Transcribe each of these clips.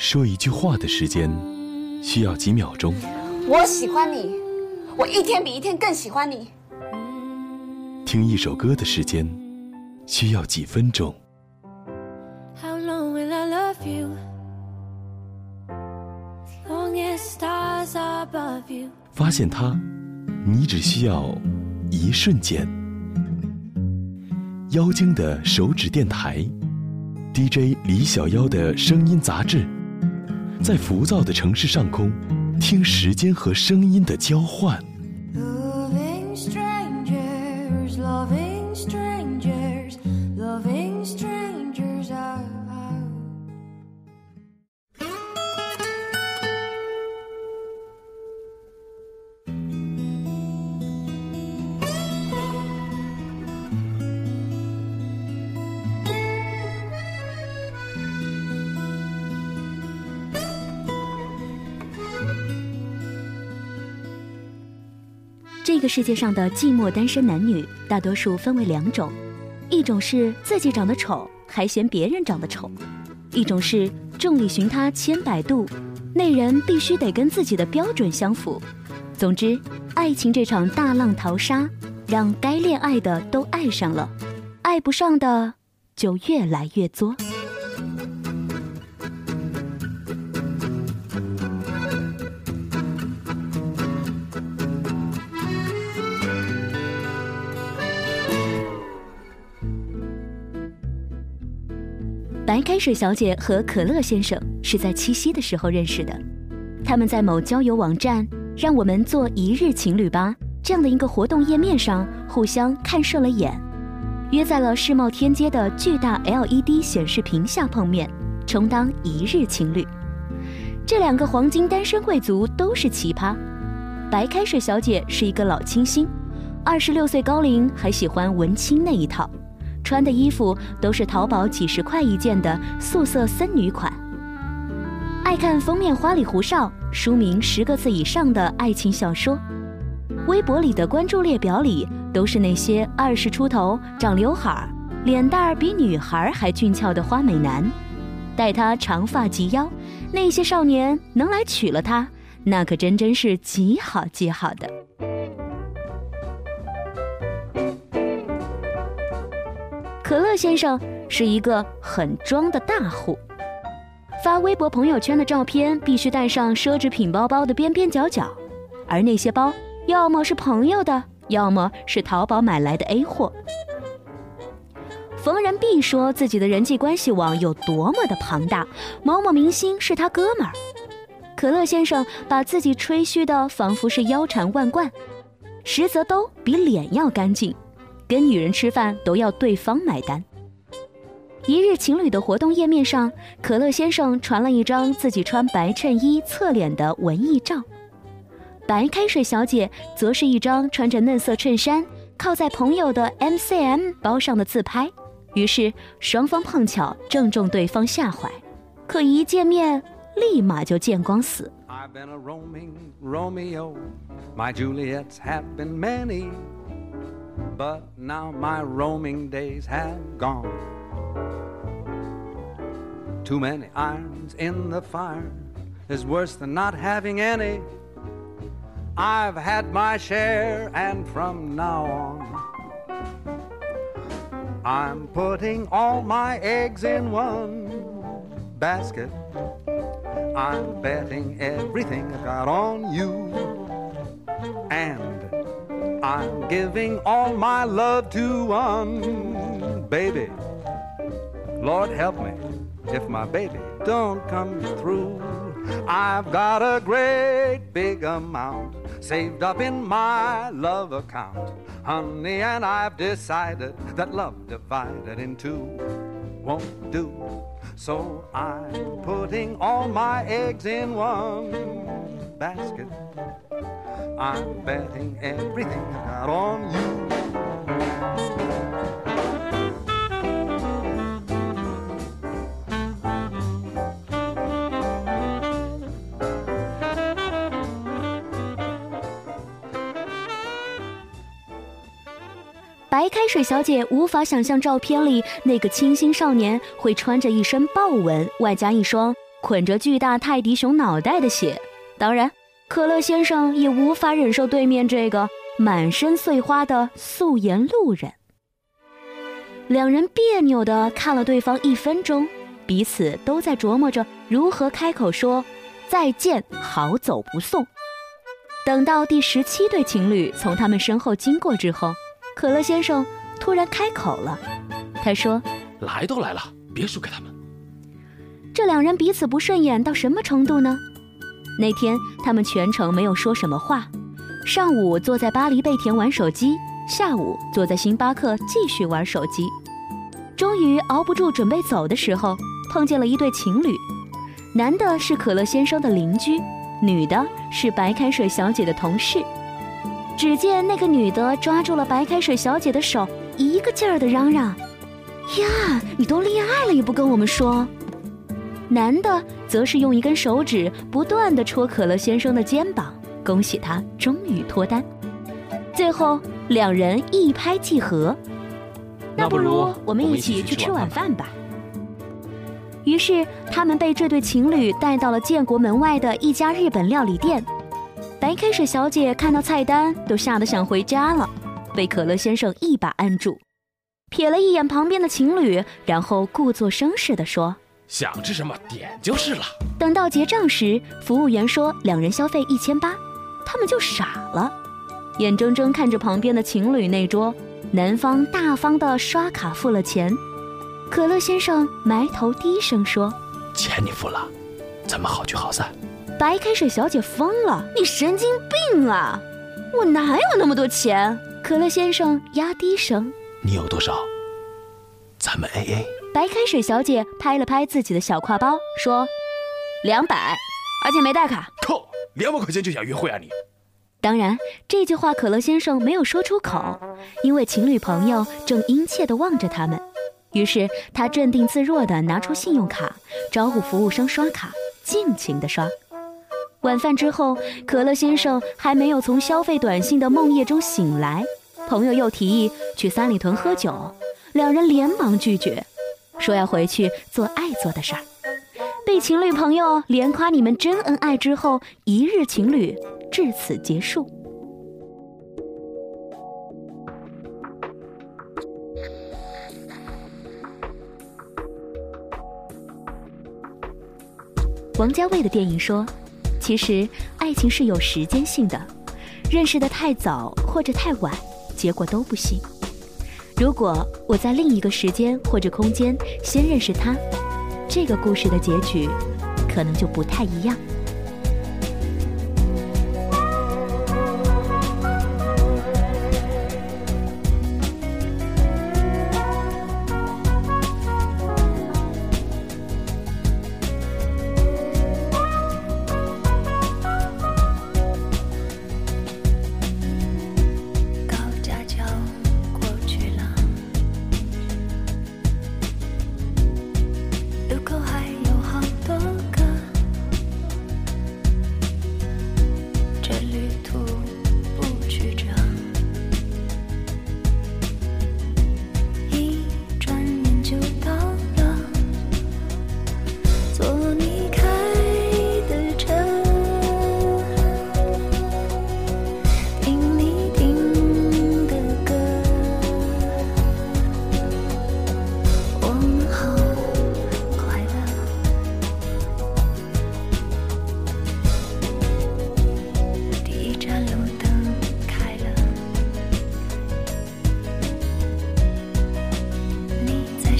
说一句话的时间需要几秒钟，我喜欢你，我一天比一天更喜欢你。听一首歌的时间需要几分钟，How long will I love you? Long as stars above you. 发现它，你只需要一瞬间。妖精的手指电台，DJ 李小妖的声音杂志，在浮躁的城市上空，听时间和声音的交换。这个世界上的寂寞单身男女，大多数分为两种：一种是自己长得丑，还嫌别人长得丑；一种是众里寻他千百度，那人必须得跟自己的标准相符。总之，爱情这场大浪淘沙，让该恋爱的都爱上了，爱不上的就越来越作。白开水小姐和可乐先生是在七夕的时候认识的，他们在某交友网站“让我们做一日情侣吧”这样的一个活动页面上互相看顺了眼，约在了世贸天阶的巨大 LED 显示屏下碰面，充当一日情侣。这两个黄金单身贵族都是奇葩，白开水小姐是一个老清新，二十六岁高龄还喜欢文青那一套。穿的衣服都是淘宝几十块一件的素色森女款，爱看封面花里胡哨、书名十个字以上的爱情小说，微博里的关注列表里都是那些二十出头、长刘海儿、脸蛋儿比女孩还俊俏的花美男，待他长发及腰，那些少年能来娶了她，那可真真是极好极好的。可乐先生是一个很装的大户，发微博朋友圈的照片必须带上奢侈品包包的边边角角，而那些包要么是朋友的，要么是淘宝买来的 A 货。逢人必说自己的人际关系网有多么的庞大，某某明星是他哥们儿。可乐先生把自己吹嘘的仿佛是腰缠万贯，实则都比脸要干净。跟女人吃饭都要对方买单。一日情侣的活动页面上，可乐先生传了一张自己穿白衬衣侧脸的文艺照，白开水小姐则是一张穿着嫩色衬衫靠在朋友的 MCM 包上的自拍。于是双方碰巧正中对方下怀，可一见面立马就见光死。I've been a roaming Romeo. My Juliets have been many. But now my roaming days have gone. Too many irons in the fire is worse than not having any. I've had my share, and from now on, I'm putting all my eggs in one basket. I'm betting everything I got on you. And I'm giving all my love to one baby. Lord help me if my baby don't come through. I've got a great big amount saved up in my love account. Honey, and I've decided that love divided in two won't do. So I'm putting all my eggs in one basket. I'm betting everything I got on you. 白开水小姐无法想象照片里那个清新少年会穿着一身豹纹，外加一双捆着巨大泰迪熊脑袋的血。当然，可乐先生也无法忍受对面这个满身碎花的素颜路人。两人别扭地看了对方一分钟，彼此都在琢磨着如何开口说再见，好走不送。等到第十七对情侣从他们身后经过之后，可乐先生突然开口了，他说：“来都来了，别输给他们。”这两人彼此不顺眼到什么程度呢？那天他们全程没有说什么话，上午坐在巴黎贝甜玩手机，下午坐在星巴克继续玩手机。终于熬不住，准备走的时候，碰见了一对情侣，男的是可乐先生的邻居，女的是白开水小姐的同事。只见那个女的抓住了白开水小姐的手，一个劲儿的嚷嚷：“呀，你都恋爱了也不跟我们说！”男的则是用一根手指不断地戳可乐先生的肩膀，恭喜他终于脱单。最后两人一拍即合。那不如我们一起去吃晚饭吧。于是他们被这对情侣带到了建国门外的一家日本料理店。白开水小姐看到菜单都吓得想回家了，被可乐先生一把按住，瞥了一眼旁边的情侣，然后故作声势地说：“想吃什么点就是了。”等到结账时，服务员说两人消费一千八，他们就傻了，眼睁睁看着旁边的情侣那桌。男方大方的刷卡付了钱，可乐先生埋头低声说：“钱你付了，咱们好聚好散。”白开水小姐疯了：“你神经病啊！我哪有那么多钱？”可乐先生压低声：“你有多少？咱们 A A。”白开水小姐拍了拍自己的小挎包，说：“两百，而且没带卡。”靠，两百块钱就想约会啊你？当然，这句话可乐先生没有说出口，因为情侣朋友正殷切地望着他们。于是他镇定自若地拿出信用卡，招呼服务生刷卡，尽情地刷。晚饭之后，可乐先生还没有从消费短信的梦魇中醒来，朋友又提议去三里屯喝酒，两人连忙拒绝，说要回去做爱做的事儿。被情侣朋友连夸你们真恩爱之后，一日情侣。至此结束。王家卫的电影说：“其实爱情是有时间性的，认识的太早或者太晚，结果都不行。如果我在另一个时间或者空间先认识他，这个故事的结局可能就不太一样。”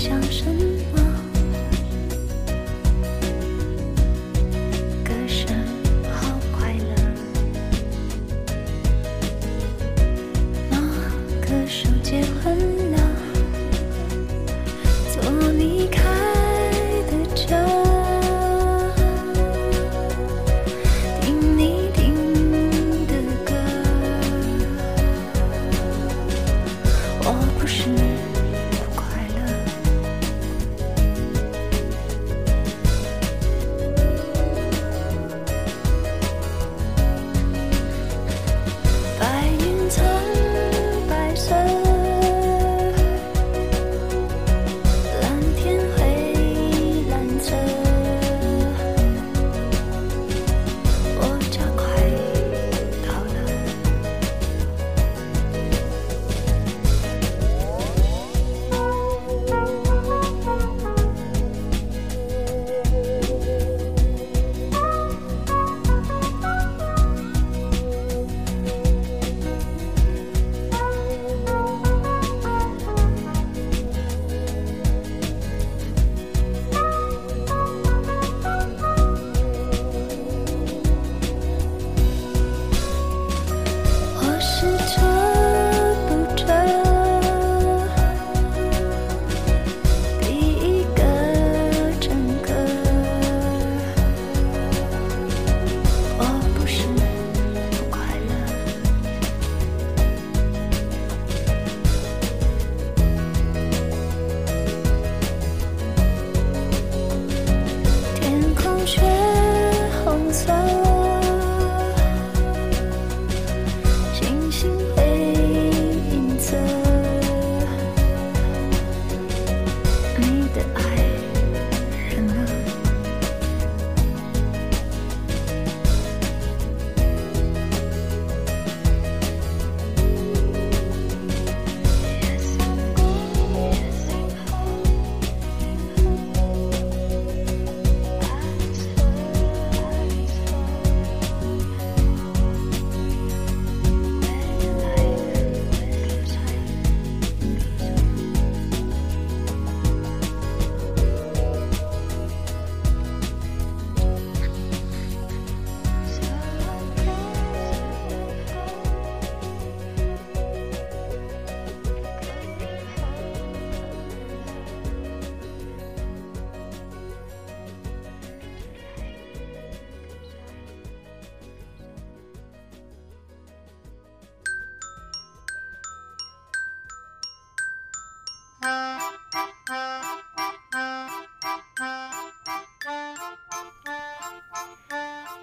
想什么？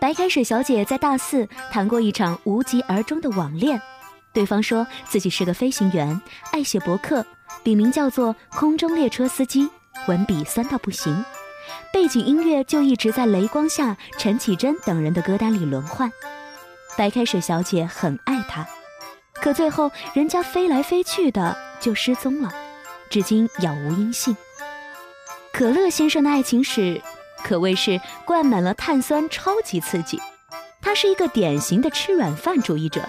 白开水小姐在大四谈过一场无疾而终的网恋，对方说自己是个飞行员，爱写博客，笔名叫做“空中列车司机”，文笔酸到不行，背景音乐就一直在雷光下、陈绮贞等人的歌单里轮换。白开水小姐很爱他，可最后人家飞来飞去的就失踪了，至今杳无音信。可乐先生的爱情史。可谓是灌满了碳酸，超级刺激。他是一个典型的吃软饭主义者，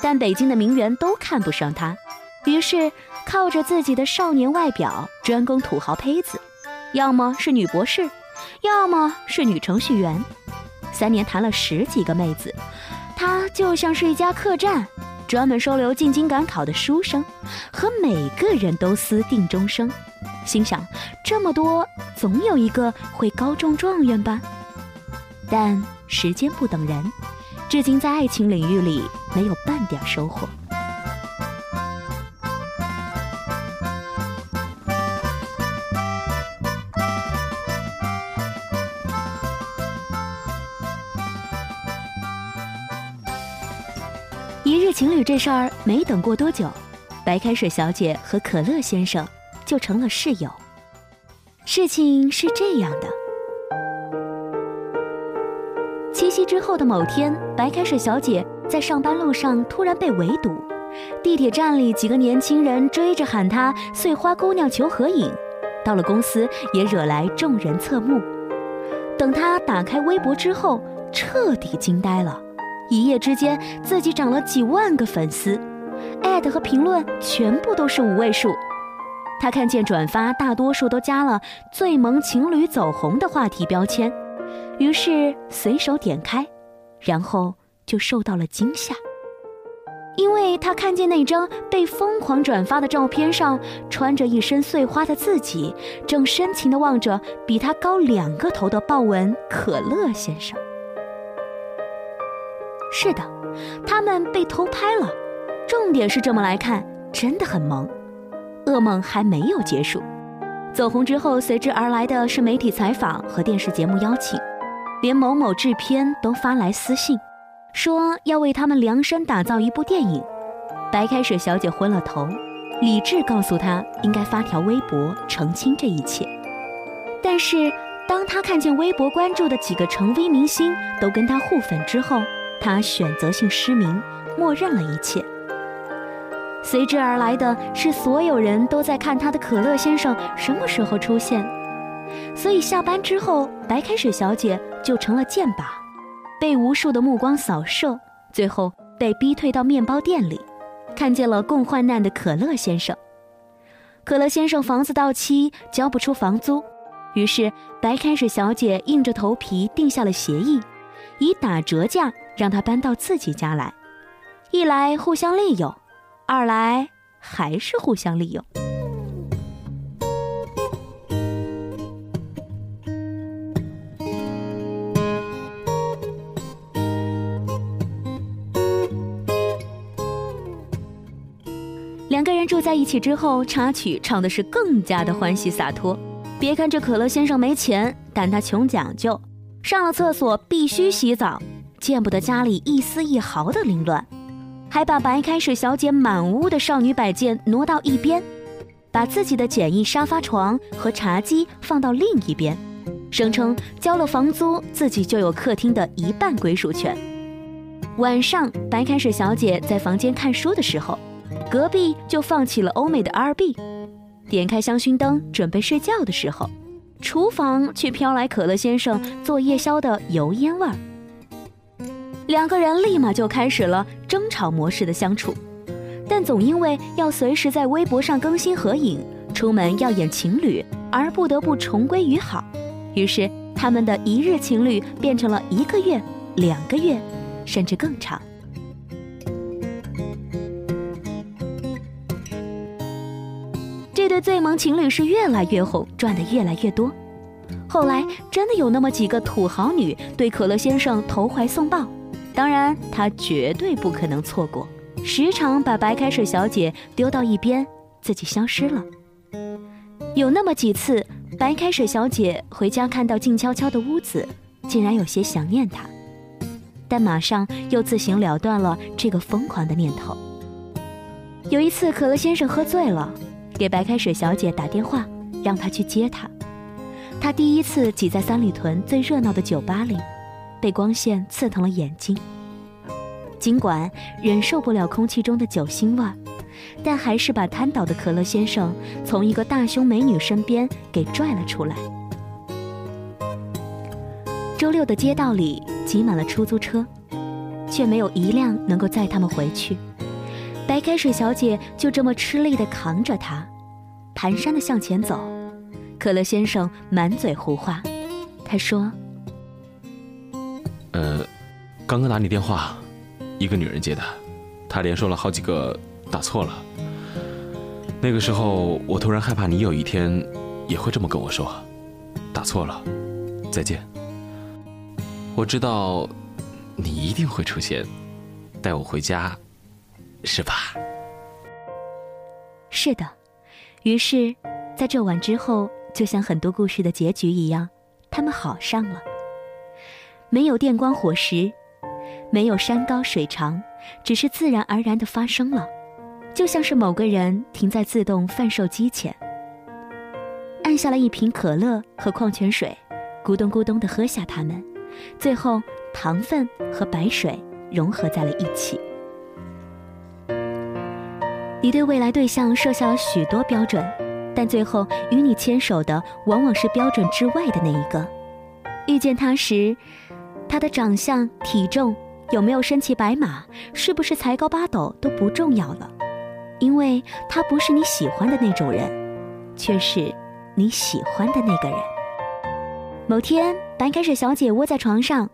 但北京的名媛都看不上他，于是靠着自己的少年外表专攻土豪胚子，要么是女博士，要么是女程序员。三年谈了十几个妹子，他就像是一家客栈，专门收留进京赶考的书生，和每个人都私定终生。心想，这么多，总有一个会高中状元吧。但时间不等人，至今在爱情领域里没有半点收获。一日情侣这事儿没等过多久，白开水小姐和可乐先生。就成了室友。事情是这样的：七夕之后的某天，白开水小姐在上班路上突然被围堵，地铁站里几个年轻人追着喊她“碎花姑娘”求合影，到了公司也惹来众人侧目。等她打开微博之后，彻底惊呆了，一夜之间自己涨了几万个粉丝，艾特和评论全部都是五位数。他看见转发大多数都加了“最萌情侣走红”的话题标签，于是随手点开，然后就受到了惊吓，因为他看见那张被疯狂转发的照片上，穿着一身碎花的自己，正深情地望着比他高两个头的豹纹可乐先生。是的，他们被偷拍了，重点是这么来看，真的很萌。噩梦还没有结束，走红之后随之而来的是媒体采访和电视节目邀请，连某某制片都发来私信，说要为他们量身打造一部电影。白开水小姐昏了头，理智告诉她应该发条微博澄清这一切。但是当她看见微博关注的几个成 V 明星都跟她互粉之后，她选择性失明，默认了一切。随之而来的是，所有人都在看他的可乐先生什么时候出现。所以下班之后，白开水小姐就成了箭靶，被无数的目光扫射，最后被逼退到面包店里，看见了共患难的可乐先生。可乐先生房子到期，交不出房租，于是白开水小姐硬着头皮定下了协议，以打折价让他搬到自己家来，一来互相利用。二来还是互相利用。两个人住在一起之后，插曲唱的是更加的欢喜洒脱。别看这可乐先生没钱，但他穷讲究，上了厕所必须洗澡，见不得家里一丝一毫的凌乱。还把白开水小姐满屋的少女摆件挪到一边，把自己的简易沙发床和茶几放到另一边，声称交了房租，自己就有客厅的一半归属权。晚上，白开水小姐在房间看书的时候，隔壁就放起了欧美的 R&B。点开香薰灯准备睡觉的时候，厨房却飘来可乐先生做夜宵的油烟味儿。两个人立马就开始了争吵模式的相处，但总因为要随时在微博上更新合影，出门要演情侣，而不得不重归于好。于是，他们的一日情侣变成了一个月、两个月，甚至更长。这对最萌情侣是越来越红，赚的越来越多。后来，真的有那么几个土豪女对可乐先生投怀送抱。当然，他绝对不可能错过，时常把白开水小姐丢到一边，自己消失了。有那么几次，白开水小姐回家看到静悄悄的屋子，竟然有些想念他，但马上又自行了断了这个疯狂的念头。有一次，可乐先生喝醉了，给白开水小姐打电话，让她去接他。他第一次挤在三里屯最热闹的酒吧里，被光线刺疼了眼睛。尽管忍受不了空气中的酒腥味儿，但还是把瘫倒的可乐先生从一个大胸美女身边给拽了出来。周六的街道里挤满了出租车，却没有一辆能够载他们回去。白开水小姐就这么吃力地扛着他，蹒跚地向前走。可乐先生满嘴胡话，他说呃，刚刚打你电话，一个女人接的，她连说了好几个打错了。那个时候，我突然害怕你有一天也会这么跟我说，打错了，再见。我知道你一定会出现，带我回家，是吧？是的。于是，在这晚之后，就像很多故事的结局一样，他们好上了。没有电光火石，没有山高水长，只是自然而然的发生了，就像是某个人停在自动贩售机前，按下了一瓶可乐和矿泉水，咕咚咕咚的喝下它们。最后，糖分和白水融合在了一起。你对未来对象设下了许多标准，但最后与你牵手的往往是标准之外的那一个。遇见他时，他的长相、体重、有没有身骑白马、是不是才高八斗都不重要了，因为他不是你喜欢的那种人，却是你喜欢的那个人。某天，白开水小姐窝在床上，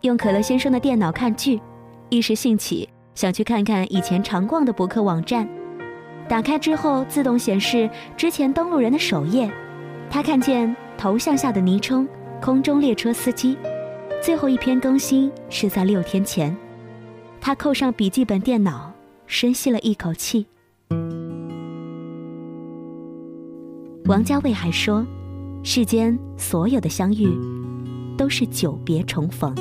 用可乐先生的电脑看剧，一时兴起想去看看以前常逛的博客网站。打开之后，自动显示之前登录人的首页。他看见头像下的昵称“空中列车司机”，最后一篇更新是在六天前。他扣上笔记本电脑，深吸了一口气。王家卫还说。世间所有的相遇，都是久别重逢。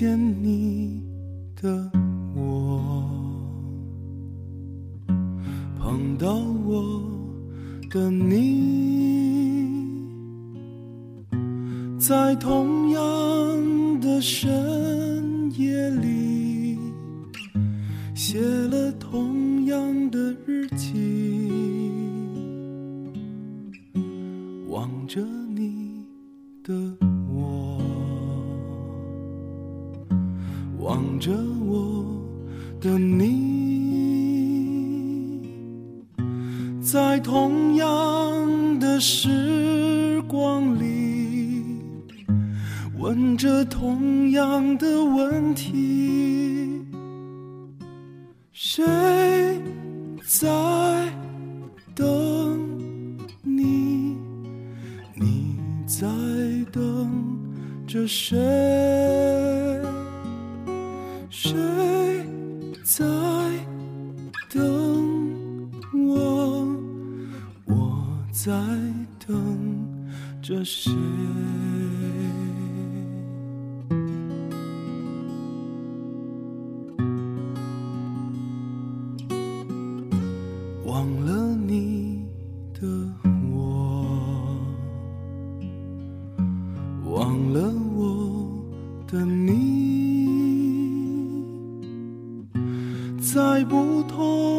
见你。在同样的时光里。问着同样的问题，谁在等你？你在等着谁？忘了你的我，忘了我的你，在不同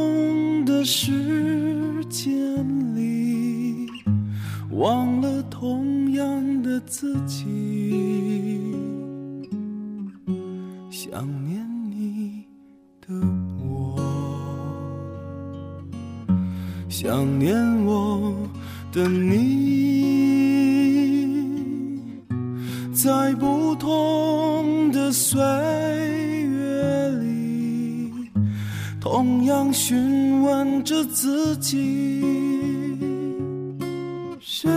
谁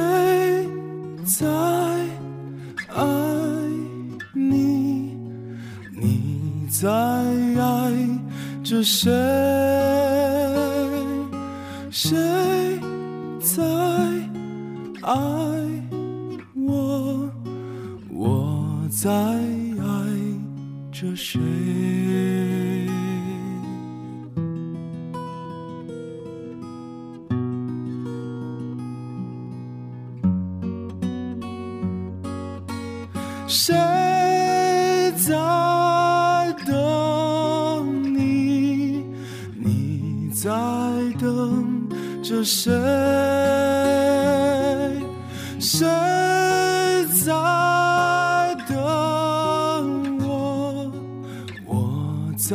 在爱你？你在爱着谁？谁在爱我？我在谁？谁在等我？我在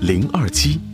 零二七。